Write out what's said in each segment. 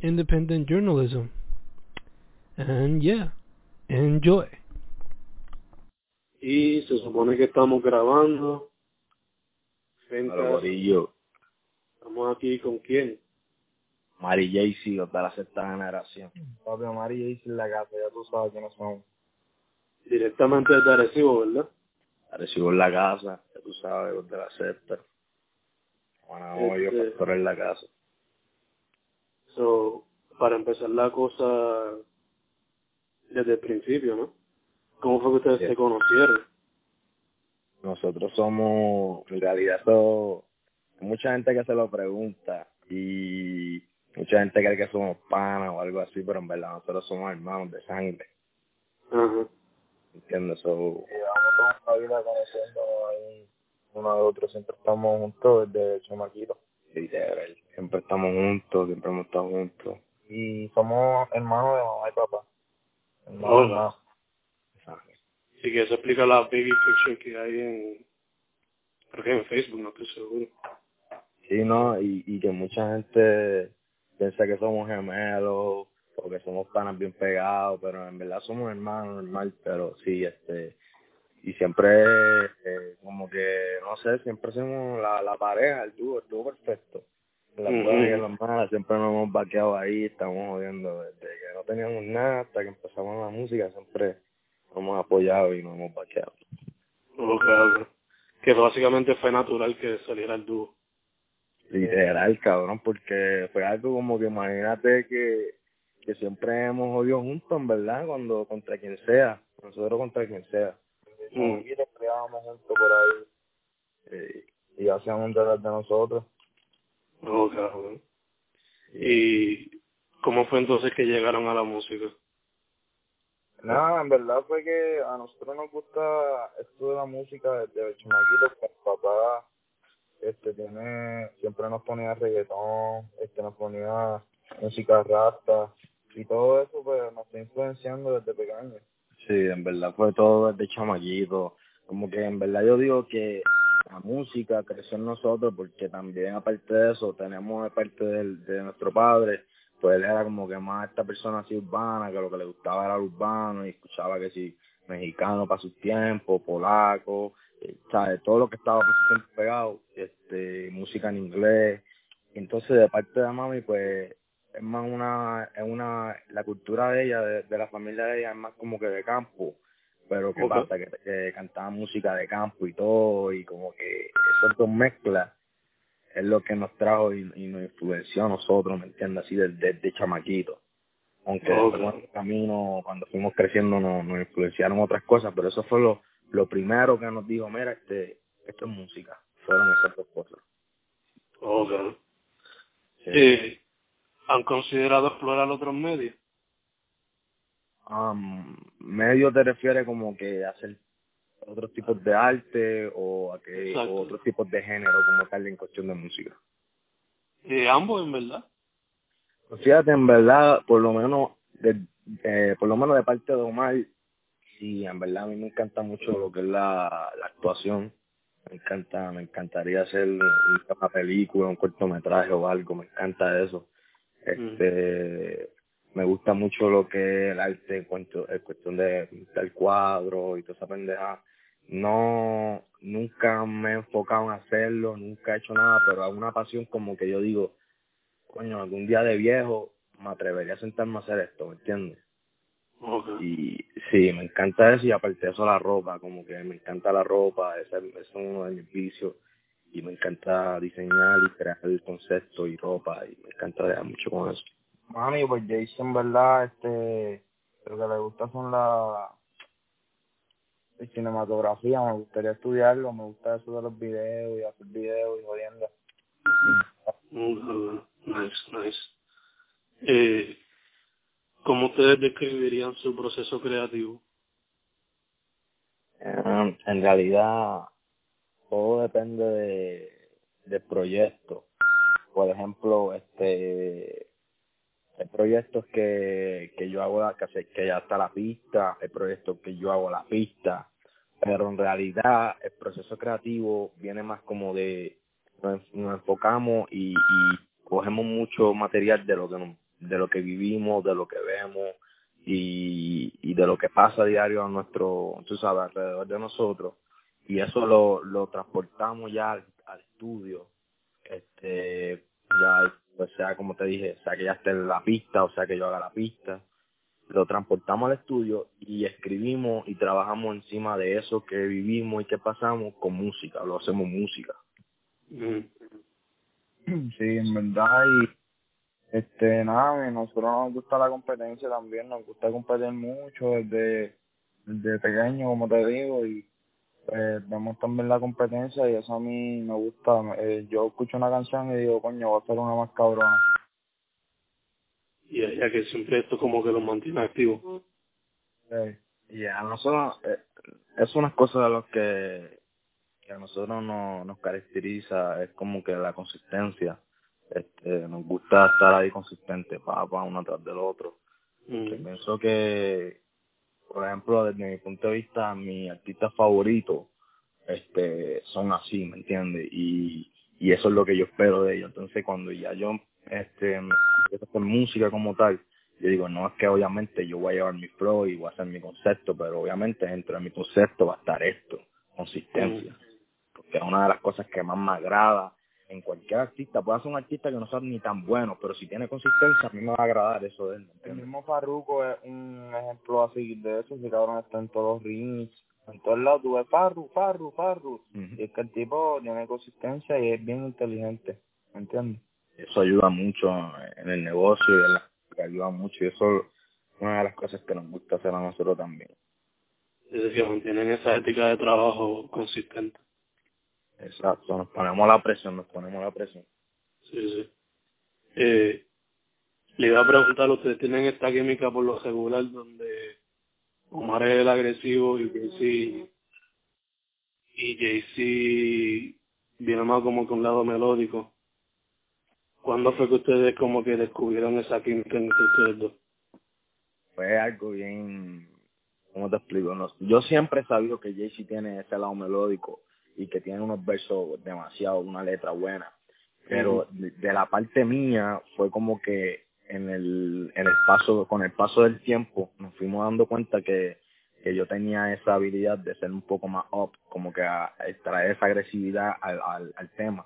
independent journalism. And yeah, enjoy. Y se supone que estamos grabando. Corillo, estamos aquí con quién? Mari Jaycee, los de la sexta generación. Papi Omar y Jaycee en la casa, ya tú sabes quiénes son. Directamente desde Arecibo, ¿verdad? Recibo en la casa, ya tú sabes, los de la sexta. Bueno, Este- pastor en la casa. So, para empezar la cosa desde el principio, ¿no? ¿Cómo fue que ustedes Sí. se conocieron? Nosotros somos, en realidad, hay mucha gente que se lo pregunta y mucha gente cree que somos panas o algo así, pero en verdad nosotros somos hermanos de sangre, Ajá. ¿entiendes? So, Y llevamos toda una vida conociendo ahí uno de otro, siempre estamos juntos desde chamaquitos. literal, siempre estamos juntos, siempre hemos estado juntos. Y somos hermanos de mamá y papá. Hermanos. ¿sabes? Sí que eso explica la biggie picture que hay en, creo que en Facebook, no estoy seguro. Sí, ¿no? Y, y que mucha gente piensa que somos gemelos o que somos panas bien pegados, pero en verdad somos hermanos normal, pero sí, este, y siempre, eh, como que, no sé, siempre somos la, la pareja, el dúo, el dúo perfecto. Las buenas y en las malas siempre nos hemos vaqueado ahí, estamos jodiendo desde que no teníamos nada hasta que empezamos la música, siempre nos hemos apoyado y nos hemos vaqueado. Ok, ok. Que básicamente fue natural que saliera el dúo. Literal, cabrón, porque fue algo como que imagínate que, que siempre hemos jodido juntos, en verdad, cuando contra quien sea, nosotros contra quien sea. Chamaquitos peleábamos juntos por ahí. Eh, Y hacíamos detrás de nosotros. Ok. ¿Y cómo fue entonces que llegaron a la música? Nada, en verdad fue que a nosotros nos gusta esto de la música desde chamaquitos, que mi papá este tiene, siempre nos ponía reggaetón, este nos ponía música rasta y todo eso pues nos está influenciando desde pequeño. sí, en verdad fue todo desde chamaquito. Como que en verdad yo digo que la música creció en nosotros porque también aparte de eso tenemos de parte del, de nuestro padre, pues él era como que más esta persona así urbana, que lo que le gustaba era urbano y escuchaba que si mexicano para sus tiempos, polaco, eh, ¿sabes? todo lo que estaba por su tiempo pegado, este, música en inglés. Entonces de parte de mami pues es más una, es una, la cultura de ella, de, de la familia de ella es más como que de campo, pero que Ok. pasa que, que cantaba música de campo y todo y como que esas dos mezclas es lo que nos trajo y, y nos influenció a nosotros, ¿me entiendes? Así desde, desde chamaquito. Aunque Ok. después en el camino, cuando fuimos creciendo, nos, nos influenciaron otras cosas, pero eso fue lo, lo primero que nos dijo, mira, este, esto es música. Fueron esas dos cosas. Ok. Sí. ¿Y han considerado explorar otros medios? Um, medio te refiere como que hacer otros tipos de arte o a que Exacto. o otros tipos de género como tal en cuestión de música. Y ambos, en verdad. Pues fíjate, en verdad, por lo menos, de, eh, por lo menos de parte de Omar, sí, en verdad a mí me encanta mucho lo que es la, la actuación. Me encanta, me encantaría hacer una película, un cortometraje o algo, me encanta eso. Este, me gusta mucho lo que es el arte en, cuanto, en cuestión de pintar cuadros y toda esa pendeja. No, nunca me he enfocado en hacerlo, nunca he hecho nada, pero es una pasión como que yo digo, coño, algún día de viejo me atrevería a sentarme a hacer esto, ¿me entiendes? Ok. Y sí, me encanta eso y aparte de eso la ropa, como que me encanta la ropa, ese, ese es uno de mis vicios y me encanta diseñar y crear el concepto y ropa y me encanta mucho con eso. Mami, pues Jason, en verdad, este, lo que le gusta son la, la cinematografía, me gustaría estudiarlo, me gusta eso de los videos y hacer videos y jodiendo. Mm, Nice, nice. Eh, ¿Cómo ustedes describirían su proceso creativo? Um, en realidad, todo depende de, del proyecto. Por ejemplo, este hay proyectos que, que yo hago que, que ya está la pista, hay proyectos que yo hago la pista, pero en realidad el proceso creativo viene más como de nos, enfocamos y, y cogemos mucho material de lo que de lo que vivimos, de lo que vemos y, y de lo que pasa a diario a nuestro, tú sabes, alrededor de nosotros. Y eso lo, lo transportamos ya al, al estudio, este, ya, pues sea como te dije, sea que ya esté en la pista o sea que yo haga la pista, lo transportamos al estudio y escribimos y trabajamos encima de eso que vivimos y que pasamos con música, lo hacemos música. Sí, en verdad, y este, nada, nosotros nos gusta la competencia también, nos gusta competir mucho desde, desde pequeño, como te digo, y pues vemos también la competencia y eso a mí me gusta. Eh, yo escucho una canción y digo, coño, voy a hacer una más cabrona. Y ya que siempre esto como que lo mantiene activo. Sí. a nosotros, eh, es una cosa de lo que, que a nosotros no, nos caracteriza, es como que la consistencia este, nos gusta estar ahí consistente para uno tras del otro. Mm. pienso que, por ejemplo, desde mi punto de vista, mis artistas favoritos este, son así, ¿me entiendes? Y, y eso es lo que yo espero de ellos. Entonces, cuando ya yo este, empiezo a hacer música como tal, yo digo, no es que obviamente yo voy a llevar mi flow y voy a hacer mi concepto, pero obviamente dentro de mi concepto va a estar esto, consistencia. Porque es una de las cosas que más me agrada en cualquier artista, puede ser un artista que no sea ni tan bueno, pero si tiene consistencia, a mí me va a agradar eso de él. El mismo Farruko es un ejemplo así de eso, ese cabrón está en todos los rings, en todos lados tú ves Farru, Farru, Farru, y es que el tipo tiene consistencia y es bien inteligente, ¿me entiendes? Eso ayuda mucho en el negocio y ayuda mucho y eso es una de las cosas que nos gusta hacer a nosotros también. Es decir, mantienen esa ética de trabajo consistente. Exacto, nos ponemos la presión, nos ponemos la presión. Sí, sí. Eh, le iba a preguntar, ¿ustedes tienen esta química por lo regular donde Omar es el agresivo y Jay-Z y Jay-Z viene más como que un lado melódico? ¿Cuándo fue que ustedes como que descubrieron esa química entre ustedes dos? Fue algo bien, ¿cómo te explico? No, yo siempre he sabido que Jay-Z tiene ese lado melódico y que tiene unos versos demasiado, una letra buena. Pero de, la parte mía fue como que en el, en el paso, con el paso del tiempo, nos fuimos dando cuenta que, que yo tenía esa habilidad de ser un poco más up, como que a, extraer esa agresividad al, al, al tema.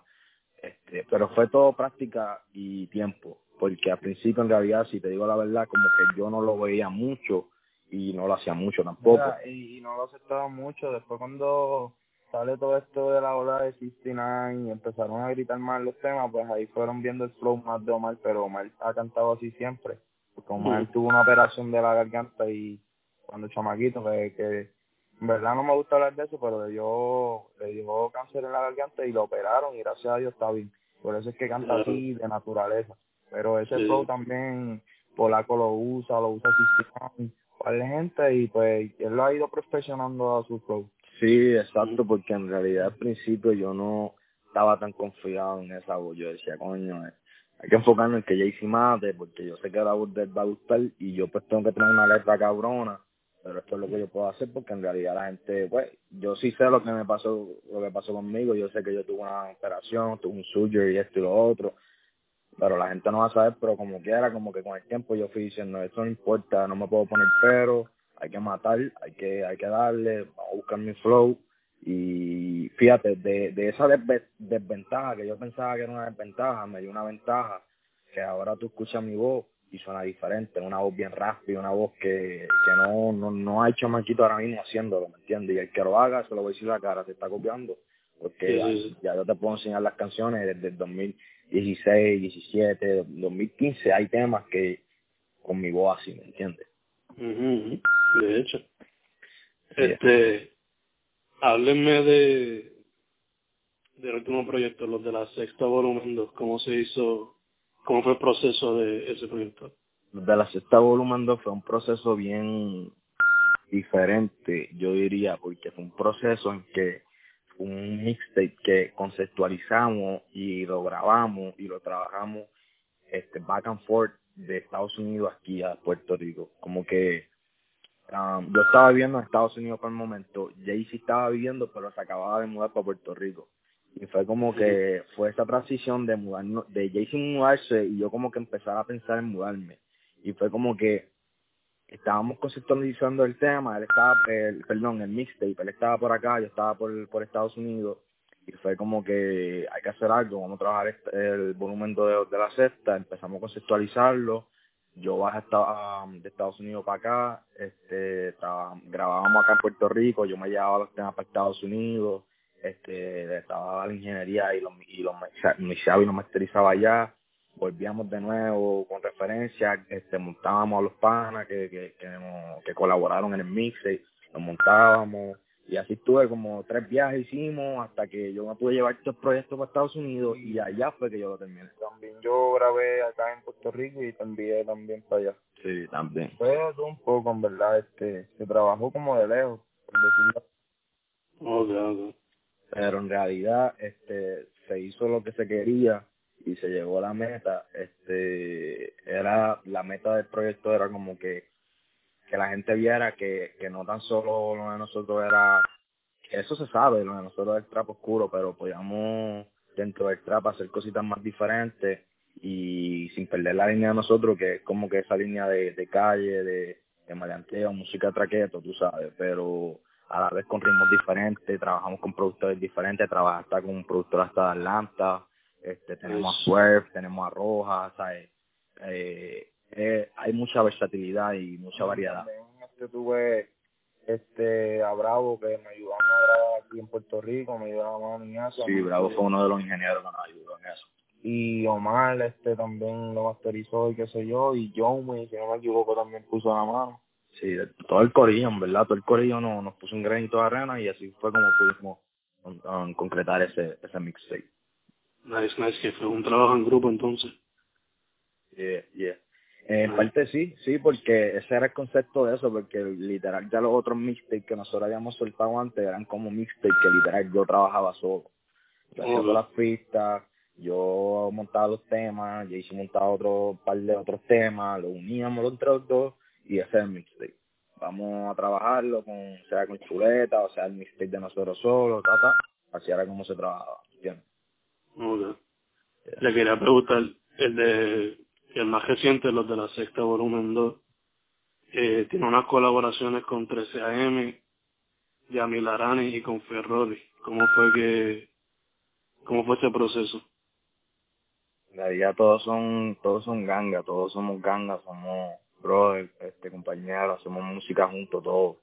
Este, pero fue todo práctica y tiempo, porque al principio en realidad, si te digo la verdad, como que yo no lo veía mucho y no lo hacía mucho tampoco. y, y no lo aceptaba mucho, después cuando sale todo esto de la ola de 69 y empezaron a gritar más los temas, pues ahí fueron viendo el flow más de Omar, pero Omar ha cantado así siempre. Porque Omar tuvo una operación de la garganta y cuando chamaquito, que, que en verdad no me gusta hablar de eso, pero le dio, le dio cáncer en la garganta y lo operaron y gracias a Dios está bien. Por eso es que canta así de naturaleza. Pero ese flow también Polaco lo usa, lo usa así para la gente y pues él lo ha ido perfeccionando a su flow. Sí, exacto, porque en realidad al principio yo no estaba tan confiado en esa voz. Yo decía, coño, eh, hay que enfocarnos en que Jaycee mate, porque yo sé que la voz va a gustar y yo pues tengo que tener una letra cabrona, pero esto es lo que yo puedo hacer porque en realidad la gente, pues, yo sí sé lo que me pasó, lo que pasó conmigo, yo sé que yo tuve una operación, tuve un surgery y esto y lo otro, pero la gente no va a saber, pero como quiera, como que con el tiempo yo fui diciendo, esto no importa, no me puedo poner pero, hay que matar, hay que, hay que darle, vamos a buscar mi flow. Y fíjate, de, de esa desventaja que yo pensaba que era una desventaja, me dio una ventaja, que ahora tú escuchas mi voz y suena diferente, una voz bien rápida, una voz que, que no, no, no hay chamaquito ahora mismo haciéndolo, ¿me entiendes? Y el que lo haga, se lo voy a decir la cara, se está copiando, porque ya, yo te puedo enseñar las canciones desde el 2016, 17, 2015, hay temas que con mi voz así, ¿me entiendes? De hecho. Este, háblenme de del último proyecto, los de la sexta volumen 2, cómo se hizo, cómo fue el proceso de ese proyecto. de la sexta volumen 2 fue un proceso bien diferente, yo diría, porque fue un proceso en que un mixtape que conceptualizamos y lo grabamos y lo trabajamos este back and forth de Estados Unidos aquí a Puerto Rico. Como que um, yo estaba viviendo en Estados Unidos por el momento, Jay-Z estaba viviendo, pero se acababa de mudar para Puerto Rico. Y fue como que fue esa transición de mudarnos, de Jay-Z mudarse y yo como que empezar a pensar en mudarme. Y fue como que estábamos conceptualizando el tema, él estaba, el, perdón, el mixtape, él estaba por acá, yo estaba por, por Estados Unidos y fue como que hay que hacer algo, vamos a trabajar este, el volumen de, de la sexta, empezamos a conceptualizarlo, yo bajé de Estados Unidos para acá, este, grabábamos acá en Puerto Rico, yo me llevaba los temas para Estados Unidos, este, estaba la ingeniería y los, y los, y los masterizaba allá, volvíamos de nuevo con referencias, este, montábamos a los panas que, que, que, que colaboraron en el mix, nos montábamos, y así estuve como tres viajes hicimos hasta que yo me pude llevar estos proyectos para Estados Unidos y allá fue que yo lo terminé. También yo grabé acá en Puerto Rico y te envié también para allá. Sí, también. Fue un poco, en verdad, este, se trabajó como de lejos, por decirlo. Okay, Pero en realidad, este, se hizo lo que se quería y se llegó a la meta. Este, era, la meta del proyecto era como que que la gente viera que, que no tan solo lo de nosotros era, eso se sabe, lo de nosotros es el trap oscuro, pero podíamos dentro del trap hacer cositas más diferentes y sin perder la línea de nosotros, que es como que esa línea de, de calle, de, de maleanteo, música traqueto, tú sabes, pero a la vez con ritmos diferentes, trabajamos con productores diferentes, trabajamos hasta con un productor hasta de Atlanta, este, tenemos a Swerve, tenemos a Roja, ¿sabes? Eh, eh, hay mucha versatilidad y mucha variedad. También este, tuve este, a Bravo que me ayudó a aquí en Puerto Rico, me ayudó a mano en eso. Sí, Bravo fue uno de los ingenieros que nos ayudó en eso. Y Omar este también lo masterizó y qué sé yo, y Joey, si no me equivoco, también puso la mano. Sí, todo el corillo, en verdad, todo el corillo nos, nos puso un granito de arena y así fue como pudimos um, concretar ese, ese mixtape. Nice, nice, que fue un trabajo en grupo entonces. Yeah, yeah. En parte sí, sí, porque ese era el concepto de eso, porque literal ya los otros mixtapes que nosotros habíamos soltado antes eran como mixtapes que literal yo trabajaba solo. Yo hacía todas las pistas, yo montaba los temas, yo hice montaba otro par de otros temas, lo uníamos entre los dos y ese es el mixtape. Vamos a trabajarlo con, sea con chuleta, o sea el mixtape de nosotros solos, ta, ta. así era como se trabajaba, ¿entiendes? Okay. Le quería preguntar, el de el más reciente, los de la sexta volumen 2, eh, tiene unas colaboraciones con 13AM, Yamil Arani y con Ferrori. ¿Cómo fue que, cómo fue ese proceso? Realidad todos son, todos son ganga, todos somos ganga, somos brothers, este, compañeros, hacemos música juntos todos.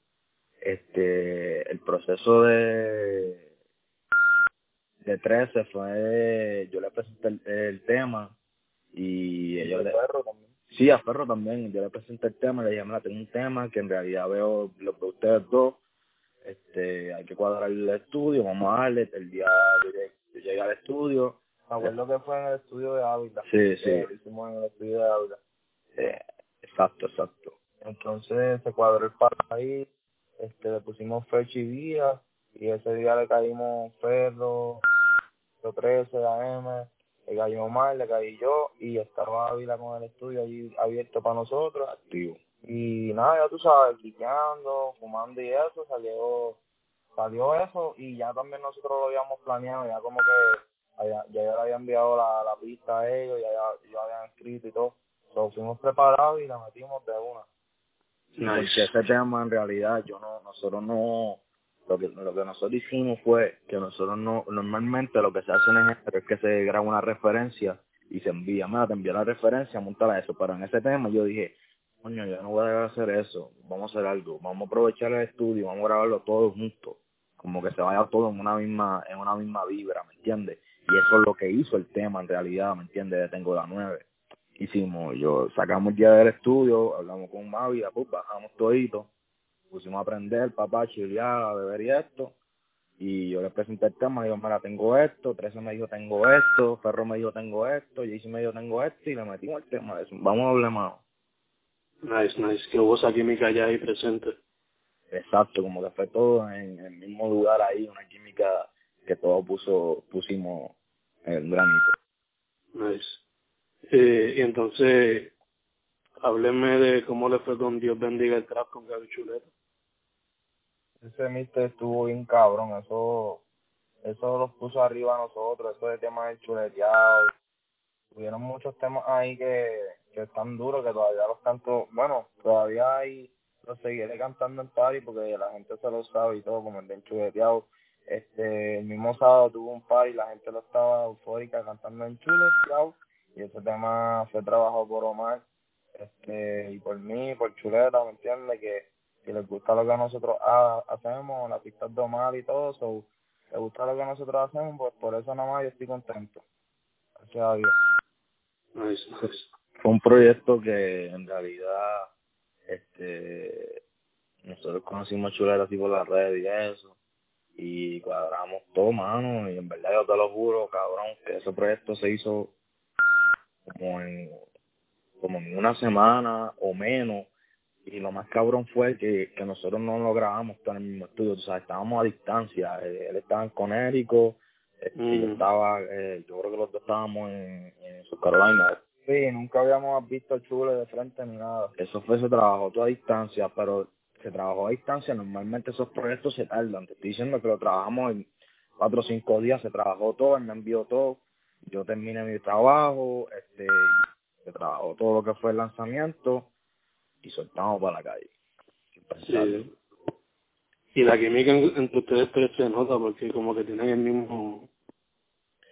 Este, el proceso de, de 13 fue, yo le presenté el tema, y ellos le... también. Sí, a Ferro también. Yo le presenté el tema, le dije, mira, tengo un tema que en realidad veo lo de ustedes dos. Este, hay que cuadrar el estudio, vamos a darle. El día yo llegué, al estudio. Me acuerdo que fue en el estudio de Ávila. Sí, sí. Lo hicimos en el estudio de Ávila. Eh, exacto, exacto. Entonces se cuadró el par ahí, este, le pusimos fecha y día, y ese día le caímos Ferro, los 13 AM, le cayó Omar, le caí yo y estaba Ávila con el estudio ahí abierto para nosotros, activo. Y nada, ya tú sabes, quiqueando, fumando y eso, salió salió eso y ya también nosotros lo habíamos planeado, ya como que ya, ya yo le había enviado la, la pista a ellos, ya, ya, habían escrito y todo. So, fuimos preparados y la metimos de una. Nice. Porque ese tema en realidad yo no, nosotros no, lo que, lo que nosotros hicimos fue que nosotros no, normalmente lo que se hace en esto es que se graba una referencia y se envía, mira, te envía la referencia, montala eso, pero en ese tema yo dije, coño, yo no voy a hacer eso, vamos a hacer algo, vamos a aprovechar el estudio, vamos a grabarlo todos juntos, como que se vaya todo en una misma, en una misma vibra, ¿me entiendes? Y eso es lo que hizo el tema en realidad, ¿me entiendes? De Tengo la nueve. Hicimos, yo sacamos el día del estudio, hablamos con Mavi, pues bajamos todito, pusimos a aprender, papá, chilear, a beber y esto. Y yo le presenté el tema, digo, mira, tengo esto, Trece me dijo, tengo esto, Ferro me dijo, tengo esto, Jaycee me dijo, tengo esto, y le metimos el tema de eso. Vamos a hablar más. Nice, nice, que hubo esa química ya ahí presente. Exacto, como que fue todo en el mismo lugar ahí, una química que todos puso, pusimos en el granito. Nice. Eh, y entonces, hábleme de cómo le fue con Dios bendiga el trap con Gaby Chuleta. Ese mister estuvo bien cabrón, eso eso los puso arriba a nosotros, eso de temas del chuleteado. Tuvieron muchos temas ahí que, que están duros, que todavía los canto, bueno, todavía hay, los seguiré cantando en party porque la gente se lo sabe y todo, como el del chuleteado. Este, el mismo sábado tuvo un party, la gente lo estaba eufórica cantando en chuleteado y ese tema fue trabajado por Omar este y por mí, por Chuleta, ¿me entiendes? Que, que les gusta lo que nosotros ha, hacemos, la pista de Omar y todo, so, les gusta lo que nosotros hacemos, pues por eso nada más yo estoy contento. Gracias a Dios. Nice, nice. Fue un proyecto que en realidad este nosotros conocimos a Chuleta así por las redes y eso y cuadramos todo, mano, y en verdad yo te lo juro, cabrón, que ese proyecto se hizo como en como en una semana o menos y lo más cabrón fue que, que nosotros no lo grabamos todo en el mismo estudio, o sea, estábamos a distancia, él, él estaba en Conérico, este, Mm. yo estaba, eh, yo creo que los dos estábamos en, en South Carolina, Sí, nunca habíamos visto a Chule de frente ni nada. eso fue, se trabajó todo a distancia, pero se trabajó a distancia, normalmente esos proyectos se tardan, te estoy diciendo que lo trabajamos en cuatro o cinco días, se trabajó todo, él me envió todo, yo terminé mi trabajo, este, se trabajó todo lo que fue el lanzamiento y soltamos para la calle. Sí. Y la química en- entre ustedes tres se nota porque como que tienen el mismo...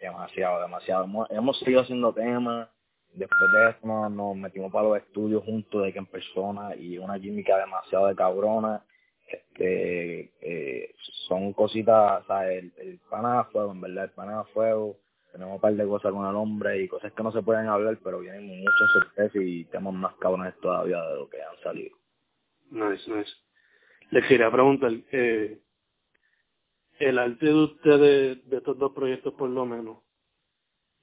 Demasiado, demasiado. Hemos, hemos seguido haciendo temas. Después de eso nos, nos metimos para los estudios juntos, de que en persona, y una química demasiado de cabrona. Este, eh, son cositas, o sea, el, el pana de fuego, en verdad, el pana de fuego. Tenemos un par de cosas con el hombre y cosas que no se pueden hablar, pero vienen muchas sorpresas y temas más cabrones todavía de lo que han salido. Nice, nice. Les quería preguntar, eh, el arte de ustedes, de estos dos proyectos por lo menos,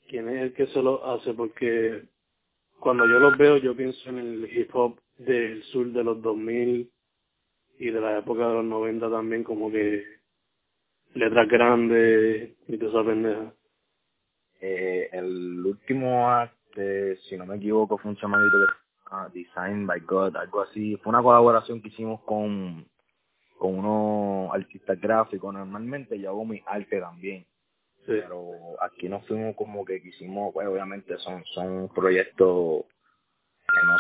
¿quién es el que se lo hace? Porque cuando yo los veo, yo pienso en el hip hop del sur de los 2000 y de la época de los 90 también, como que letras grandes y toda esa pendeja. Eh, el último arte, si no me equivoco, fue un chamanito que ah, Design by God, algo así. Fue una colaboración que hicimos con, con unos artistas gráficos. Normalmente yo hago mi arte también, Sí. pero aquí nos fuimos como que quisimos, pues obviamente son, son proyectos que no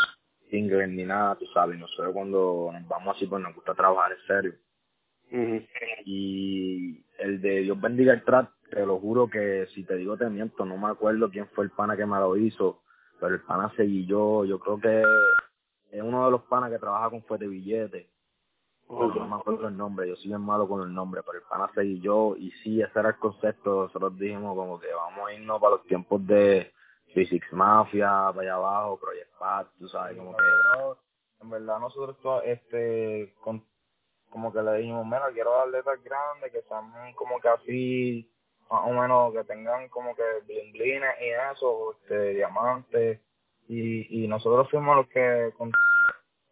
singles ni nada, tú sabes. Nosotros cuando nos vamos así, pues nos gusta trabajar en serio y el de Dios bendiga el trap, te lo juro que si te digo te miento, no me acuerdo quién fue el pana que me lo hizo, pero el pana seguí yo, yo creo que es uno de los panas que trabaja con Fuerte Billete, pero Ok. no me acuerdo el nombre, yo soy bien malo con el nombre, pero el pana seguí yo, y sí, ese era el concepto, nosotros dijimos como que vamos a irnos para los tiempos de Physics Mafia, para allá abajo, Project Pat, tú sabes, como que en verdad nosotros este con, como que le dijimos, mira, quiero dar letras grandes que sean como que así, más o menos que tengan como que blinblines y eso, este, diamantes, y, y nosotros fuimos los que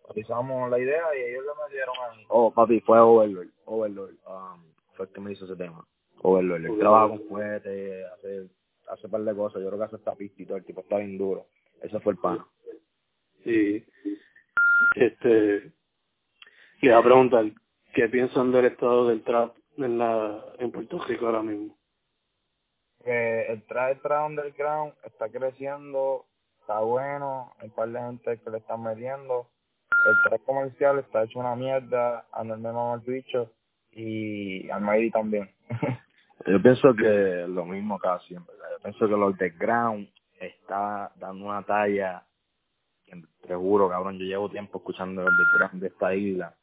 realizamos la idea y ellos le metieron ahí. Oh, papi, fue Overlord. Overlord um, fue el que me hizo ese tema. Overlord. Él trabaja con cohetes, hace, hace un par de cosas. Yo creo que hace esta pista y todo. El tipo está bien duro. Ese fue el pana. Y este le voy a preguntar qué piensan del estado del trap en la en Puerto Rico ahora mismo. Que el traje trap underground está creciendo, está bueno, hay un par de gente que le están metiendo. El traje comercial está hecho una mierda, mama el bicho y Almighty también. Yo pienso que lo mismo casi, en verdad. Yo pienso que los underground está dando una talla. Te juro, cabrón, yo llevo tiempo escuchando los underground de esta isla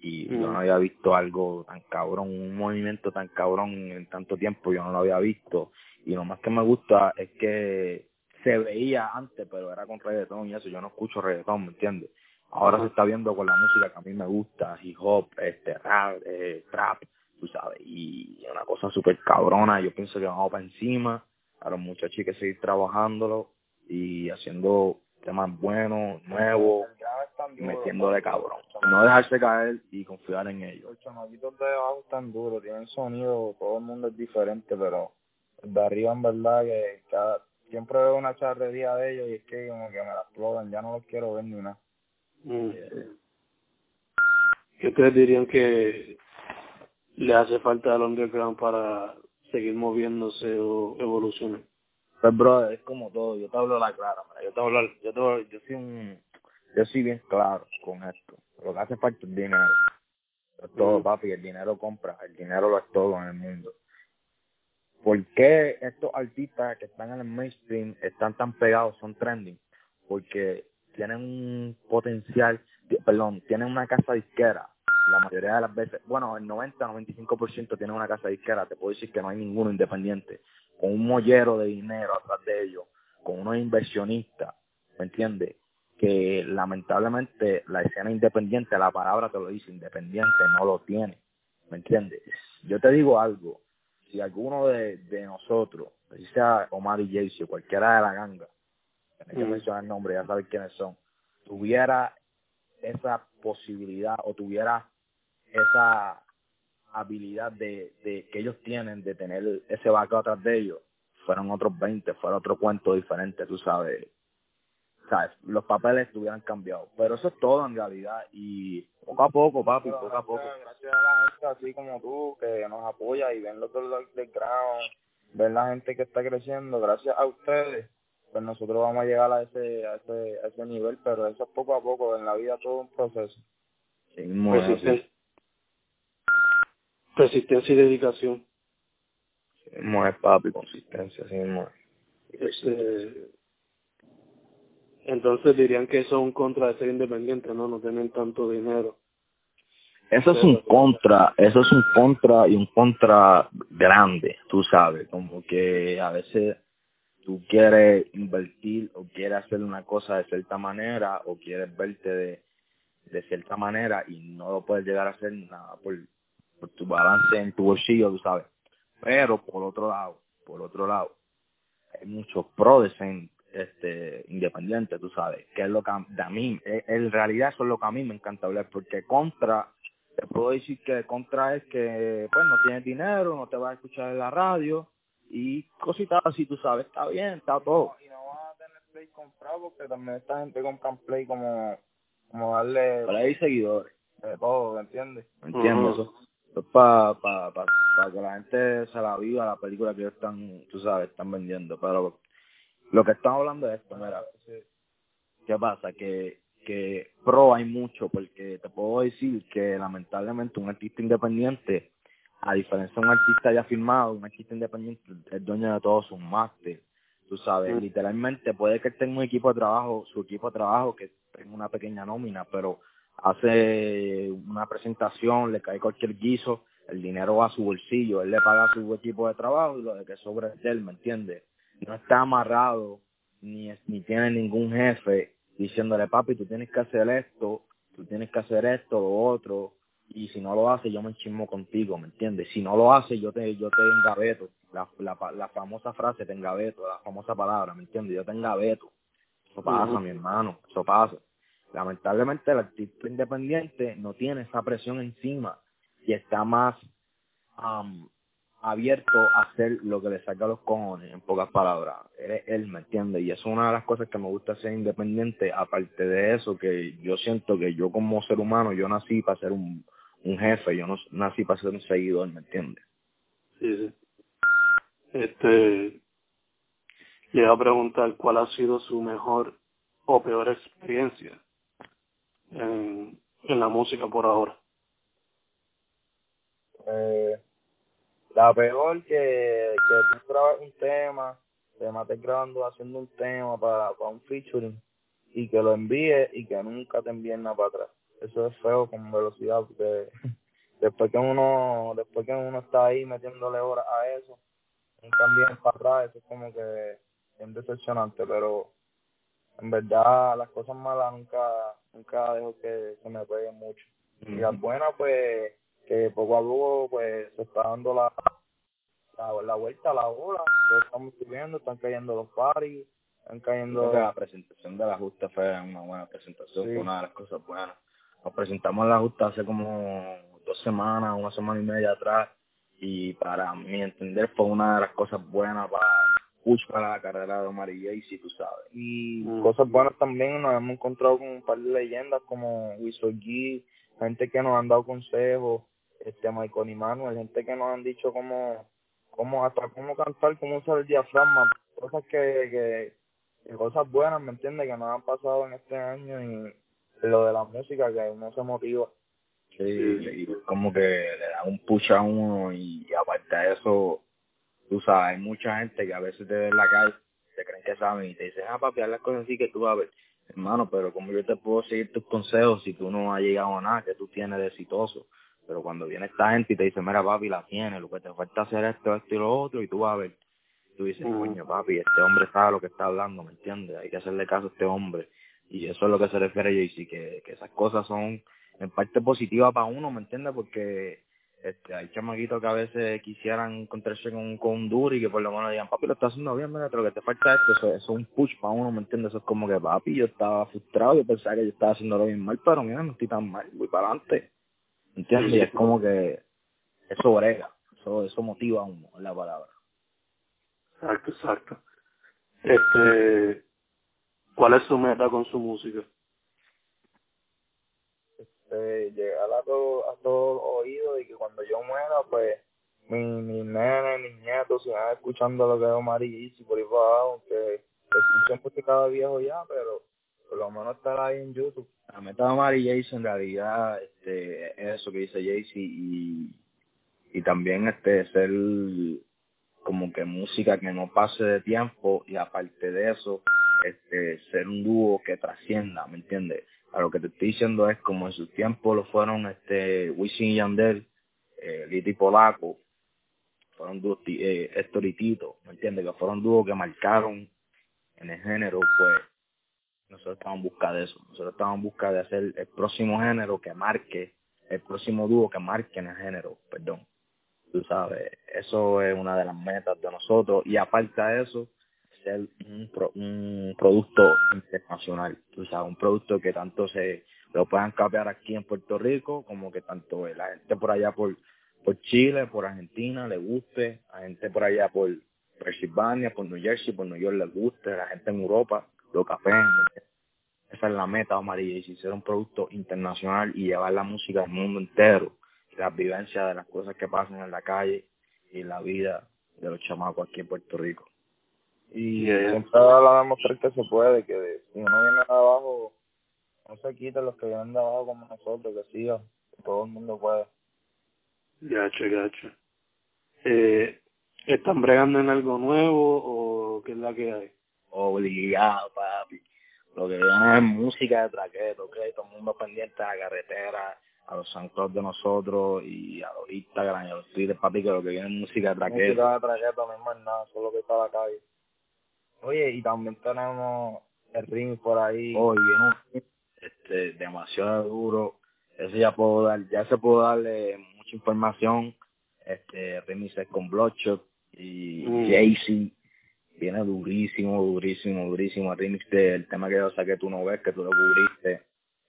y yo no había visto algo tan cabrón, un movimiento tan cabrón en tanto tiempo, yo no lo había visto. Y lo más que me gusta es que se veía antes, pero era con reggaetón y eso. Yo no escucho reggaetón, ¿me entiendes? Ahora se está viendo con la música que a mí me gusta, hip hop, este, rap, eh, trap, tú sabes, y una cosa súper cabrona. Yo pienso que vamos para encima. A los muchachos hay que seguir trabajándolo y haciendo temas buenos, nuevos. Están metiéndole cabrón. No dejarse caer y confiar en ellos. Los chamaquitos de abajo están duros, tienen sonido, todo el mundo es diferente, pero de arriba en verdad que cada, siempre veo una charrería de ellos y es que como que me la explotan, ya no los quiero ver ni nada. Mm. ¿Qué ustedes dirían que le hace falta al underground para seguir moviéndose o evolucionar? Pues, bro, es como todo. Yo te hablo la clara, mira. Yo te hablo, yo te, yo soy un, yo soy bien claro con esto. Lo que hace falta es dinero. Es todo, papi. El dinero compra. El dinero lo es todo en el mundo. ¿Por qué estos artistas que están en el mainstream están tan pegados, son trending? Porque tienen un potencial, perdón, tienen una casa disquera. La mayoría de las veces, bueno, el 90-95% tienen una casa disquera. Te puedo decir que no hay ninguno independiente. Con un mollero de dinero atrás de ellos, con unos inversionistas, ¿me entiendes? Que lamentablemente la escena independiente, la palabra te lo dice, independiente, no lo tiene. ¿Me entiendes? Yo te digo algo, si alguno de, de nosotros, si sea Omar y Jaycee o cualquiera de la ganga, tienes que mencionar el nombre, ya sabes quiénes son, tuviera esa posibilidad o tuviera esa habilidad de, de que ellos tienen de tener ese vaca atrás de ellos, fueron otros 20, fuera otro cuento diferente, tú sabes. ¿Sabes? Los papeles estuvieran cambiado. Pero eso es todo en realidad. Y poco a poco, papi, poco a poco. Gracias a la gente así como tú, que nos apoya y ven los del ground, ven la gente que está creciendo, gracias a ustedes, pues nosotros vamos a llegar a ese, a ese, a ese nivel, pero eso es poco a poco, en la vida todo un proceso. Sí, muy Resisten- Resistencia y dedicación. Papi, consistencia, sí es. Este, entonces dirían que eso es un contra de ser independiente, ¿no? No tienen tanto dinero. Eso es un contra, eso es un contra y un contra grande, tú sabes, como que a veces tú quieres invertir o quieres hacer una cosa de cierta manera o quieres verte de, de cierta manera y no lo puedes llegar a hacer nada por, por tu balance en tu bolsillo, tú sabes. Pero por otro lado, por otro lado, hay muchos pros de ser este, independiente, tú sabes, que es lo que a, de a mí, eh, en realidad eso es lo que a mí me encanta hablar, porque contra, te puedo decir que contra es que, pues, no tienes dinero, no te vas a escuchar en la radio, y cositas así, tú sabes, está bien, está todo. Y no vas a tener play comprado porque también esta gente compra play como, como darle hay seguidores, de todo, ¿me entiendes? Ujú. Eso, eso es para pa, pa, pa que la gente se la viva la película que ellos están, tú sabes, están vendiendo, pero lo que estamos hablando es esto, mira, ¿qué pasa? Que, que pro hay mucho, porque te puedo decir que lamentablemente un artista independiente, a diferencia de un artista ya firmado, un artista independiente es dueño de todos sus máster, tú sabes, literalmente puede que tenga un equipo de trabajo, su equipo de trabajo que tenga una pequeña nómina, pero hace una presentación, le cae cualquier guiso, el dinero va a su bolsillo, él le paga a su equipo de trabajo y lo de que sobra es él, ¿me entiendes? No está amarrado, ni, ni tiene ningún jefe diciéndole, papi, tú tienes que hacer esto, tú tienes que hacer esto, lo otro, y si no lo hace, yo me enchismo contigo, ¿me entiendes? Si no lo hace, yo te, yo te engaveto, la, la, la famosa frase, te engaveto, la famosa palabra, ¿me entiendes? Yo te engaveto. Eso pasa, mi hermano, eso pasa. Lamentablemente el artista independiente no tiene esa presión encima y está más am, abierto a hacer lo que le saca los cojones, en pocas palabras. Él, él me entiende y es una de las cosas que me gusta ser independiente. Aparte de eso, que yo siento que yo como ser humano, yo nací para ser un, un jefe, yo no nací para ser un seguidor, ¿me entiendes? Sí, sí. Este, le iba a preguntar cuál ha sido su mejor o peor experiencia música por ahora. Eh, la peor que, que tú grabas un tema, te mates grabando, haciendo un tema para, para un featuring y que lo envíes y que nunca te envíen nada para atrás. Eso es feo con velocidad porque después que uno después que uno está ahí metiéndole horas a eso, nunca envíen para atrás, eso es como que es decepcionante, pero en verdad las cosas malas nunca nunca dejo que se me peguen mucho. Y las buenas, pues, que poco a poco, pues, se está dando la, la, la vuelta a la bola. Ya estamos subiendo, están cayendo los paris, están cayendo... La presentación de la justa fue una buena presentación, fue una de las cosas buenas. Nos presentamos en la justa hace como dos semanas, una semana y media atrás, y para mi entender fue una de las cosas buenas para push para la carrera de Omar y Jaycee, tú sabes. Y cosas buenas también, nos hemos encontrado con un par de leyendas como Wiso G, gente que nos han dado consejos, este Michael y Manuel, gente que nos han dicho cómo, cómo hasta cómo cantar, cómo usar el diafragma, cosas que, que, cosas buenas, ¿me entiendes? Que nos han pasado en este año y lo de la música que uno se motiva. Sí, y como que le da un push a uno y, aparte de eso, tú sabes, hay mucha gente que a veces te ve en la calle, te creen que saben y te dicen, ah, papi, haz las cosas así que tú vas a ver. Hermano, pero como yo te puedo seguir tus consejos si tú no has llegado a nada que tú tienes de exitoso? Pero cuando viene esta gente y te dice, mira, papi, la tienes, lo que te falta hacer esto, esto y lo otro, y tú vas a ver. Tú dices, coño, papi, este hombre sabe lo que está hablando, ¿me entiendes? Hay que hacerle caso a este hombre. Y eso es lo que se refiere a Jaycee, que, que esas cosas son en parte positivas para uno, ¿me entiendes? Porque este, hay chamaquitos que a veces quisieran encontrarse con, con un duro y que por lo menos digan, papi, lo estás haciendo bien, mira, lo que te falta esto, eso, es un push para uno, ¿me entiendes? Eso es como que, papi, yo estaba frustrado, yo pensaba que yo estaba haciéndolo bien mal, pero mira, no estoy tan mal, voy para adelante, ¿me entiendes? Y es como que eso brega, eso, eso motiva a uno, es la palabra. Exacto, exacto. Este, ¿cuál es su meta con su música? Este, llegar a todo, a todo oído y que cuando yo muera, pues, mi, mis nenes, mis nietos se van escuchando lo que es Omar y por ahí abajo, aunque escuchen porque cada viejo ya, pero por lo menos estar ahí en YouTube. La meta de Omar y Jaycee en realidad este, es eso que dice Jaycee y, y también este ser como que música que no pase de tiempo y aparte de eso, este, ser un dúo que trascienda, ¿me entiendes? A lo que te estoy diciendo es como en su tiempo lo fueron este Wisin Yandel, eh, Liti Polaco, fueron dúos, eh, Héctor y Tito, ¿me entiendes? Que fueron dúos que marcaron en el género, pues nosotros estamos en busca de eso. Nosotros estamos en busca de hacer el próximo género que marque, el próximo dúo que marque en el género, perdón. Tú sabes, eso es una de las metas de nosotros. Y aparte de eso, ser un, un producto internacional, tú sabes, un producto que tanto se lo puedan capear aquí en Puerto Rico, como que tanto la gente por allá por, por Chile, por Argentina le guste, la gente por allá por Pennsylvania, por New Jersey, por New York le guste, la gente en Europa lo capeen. Esa es la meta, María, y si ser un producto internacional y llevar la música al mundo entero, las vivencias de las cosas que pasan en la calle y la vida de los chamacos aquí en Puerto Rico. Y siempre la demostrar que se puede, que si uno viene de abajo, no se quita los que vienen de abajo como nosotros, que siga, que todo el mundo puede. Gacho, gacho. Eh, ¿Están bregando en algo nuevo o qué es la que hay? Obligado, papi. Lo que viene es música de traqueto, ¿ok? Todo el mundo pendiente a la carretera, a los SoundCloud de nosotros y a los Instagram y a los Twitter, papi, que lo que viene es música de traqueto. Música de traqueto, no es nada, solo que está a la calle. Oye, y también tenemos el ring por ahí. Oye, oh, este, demasiado duro. Eso ya puedo dar, ya se puedo darle mucha información. Este, remixes con Bloodshot y mm. Viene durísimo, durísimo, durísimo. El remix del tema que yo saqué, tú no ves, que tú lo cubriste.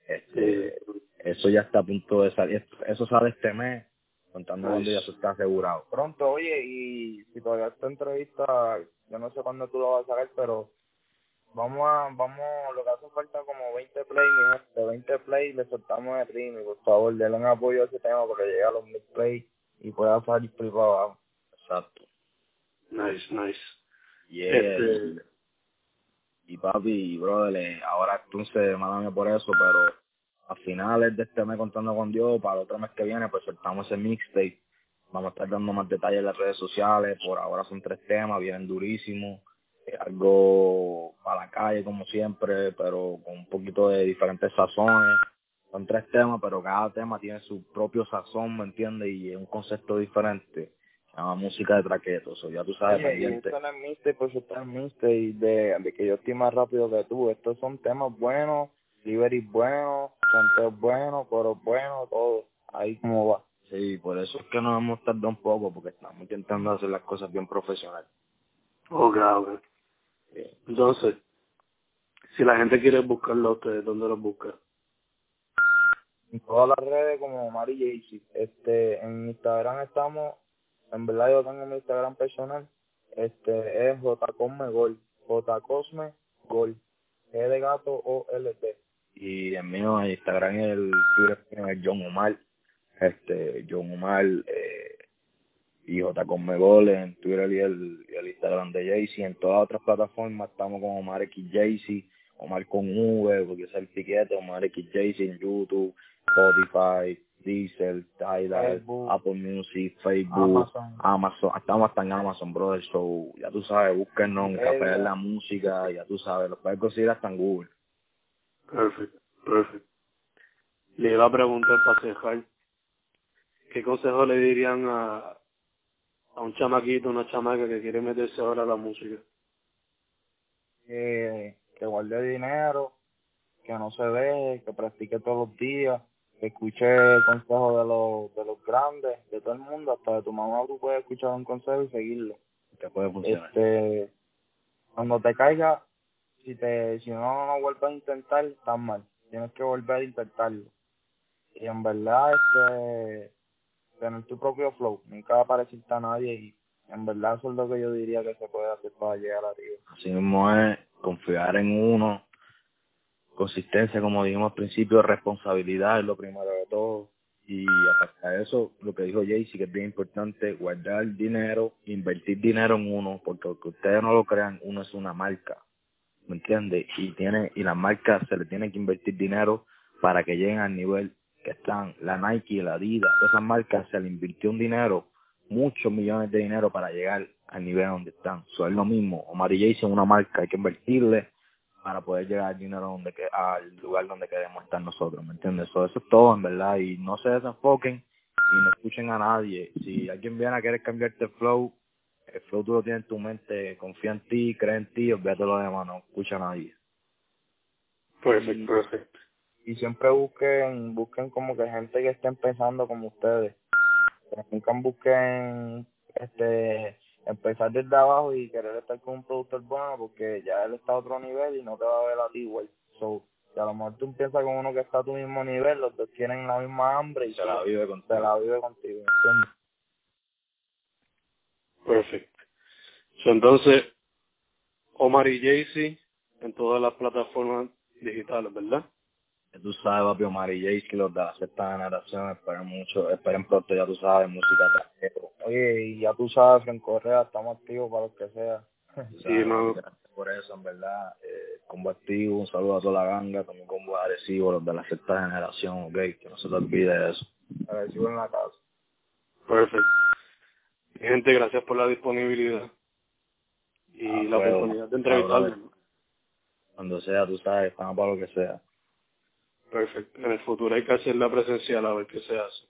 Este, eso ya está a punto de salir. Eso sale este mes, contando cuando ya se está asegurado. Pronto, oye, y si todavía esta entrevista yo no sé cuándo tú lo vas a sacar, pero vamos a, vamos, lo que hace falta como 20 play, de 20 play le soltamos el ritmo, por favor, denle un apoyo a ese tema porque llegue a los mil play y pueda salir por para abajo. Exacto. Nice, nice. Yeah. Este... Y papi, brother, ahora entonces, mándame por eso, pero a finales de este mes contando con Dios, para el otro mes que viene, pues soltamos ese mixtape Vamos a estar dando más detalles en las redes sociales. Por ahora son tres temas, vienen durísimos. algo para la calle, como siempre, pero con un poquito de diferentes sazones. Son tres temas, pero cada tema tiene su propio sazón, ¿me entiendes? Y es un concepto diferente. Se llama música de traquetos. ya tú sabes, Oye. Y esto pues está en y de, de que yo estoy más rápido que tú. Estos son temas buenos, delivery buenos, cantos buenos, coros buenos, todo. Ahí como va. Sí, por eso es que nos hemos tardado un poco, porque estamos intentando hacer las cosas bien profesionales. Ok, ok. Entonces, si la gente quiere buscarlo a ustedes, ¿dónde los busca? En todas las redes como Omar y Jaycee. Este, en Instagram estamos, en verdad yo tengo mi Instagram personal, este es jcosmegol, jcosme gol, G de gato o LT. Y el mío en Instagram y el Twitter es John Omar, este, John Omar, eh, y J Conmebol en Twitter y el, y el Instagram de Jaycee. En todas las otras plataformas estamos con Omar X Jaycee, Omar con V, porque es el piquete, Omar X Jaycee en YouTube, Spotify, Diesel, Tidal, Apple Music, Facebook, Amazon. Amazon, estamos hasta en Amazon, brother, so, ya tú sabes, búsquenos en Café de la Música, ya tú sabes, los puedes conseguir hasta en Google. Perfecto, perfecto. Le iba a preguntar para cejar, ¿qué consejo le dirían a, a un chamaquito, una chamaca que quiere meterse ahora a la música? que, que guarde dinero, que no se deje, que practique todos los días, que escuche consejos de los, de los grandes, de todo el mundo, hasta de tu mamá tú puedes escuchar un consejo y seguirlo. Que puede funcionar. Este, cuando te caiga, si te, si no no vuelves a intentar, estás mal. Tienes que volver a intentarlo. Y en verdad, este, tener tu propio flow, nunca va a a nadie y en verdad eso es lo que yo diría que se puede hacer para llegar arriba. Así mismo es confiar en uno, consistencia, como dijimos al principio, responsabilidad es lo primero de todo. Y aparte de eso, lo que dijo Jaycee, que es bien importante, guardar dinero, invertir dinero en uno, porque aunque ustedes no lo crean, uno es una marca, ¿me entiendes? Y tiene y las marcas se le tiene que invertir dinero para que lleguen al nivel que están. La Nike, la Adidas, todas esas marcas se le invirtió un dinero, muchos millones de dinero para llegar al nivel donde están. Eso es lo mismo. Omar y es una marca, hay que invertirle para poder llegar al dinero donde que, al lugar donde queremos estar nosotros, ¿me entiendes? So, eso es todo, en verdad, y no se desenfoquen y no escuchen a nadie. Si alguien viene a querer cambiarte el flow, el flow tú lo tienes en tu mente, confía en ti, cree en ti, olvídate lo demás, no escucha a nadie. Perfecto, perfecto. y siempre busquen busquen como que gente que esté empezando como ustedes nunca busquen este empezar desde abajo y querer estar con un productor bueno porque ya él está a otro nivel y no te va a ver a ti igual so que a lo mejor tú empiezas con uno que está a tu mismo nivel los dos tienen la misma hambre y Se la vive se contigo. la vive contigo ¿me entiendes? Perfecto. So, entonces, Omar y Jaycee en todas las plataformas digitales, ¿verdad? Tú sabes, papi, Omar y Jaycee, los de la sexta generación, esperen mucho, esperen pronto, ya tú sabes, música trajero. oye y ya tú sabes que en Correa estamos activos para lo que sea Sí, no. Por eso, en verdad. Eh, combo activo, un saludo a toda la ganga, también combo agresivo, los de la sexta generación, ok, que no se te olvide eso. agradecido en la casa Perfecto. Mi gente, gracias por la disponibilidad y Ah, la bueno. oportunidad de entrevistarme. Cuando sea, tú sabes, estamos para lo que sea. Perfecto. En el futuro hay que hacer la presencial a ver qué se hace.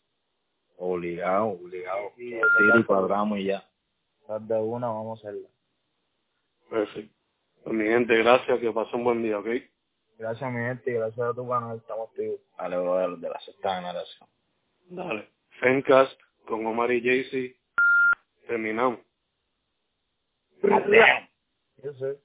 Obligado, obligado. Sí, y cuadramos y ya. Estás de una vamos a hacerla Perfecto. Pues, mi gente, gracias, que pasen un buen día, ¿ok? gracias mi gente y gracias a tu canal estamos activos Dale, bro, de los de la sexta generación. Dale. Fencast con Omar y Jaycee. Terminamos. yo sé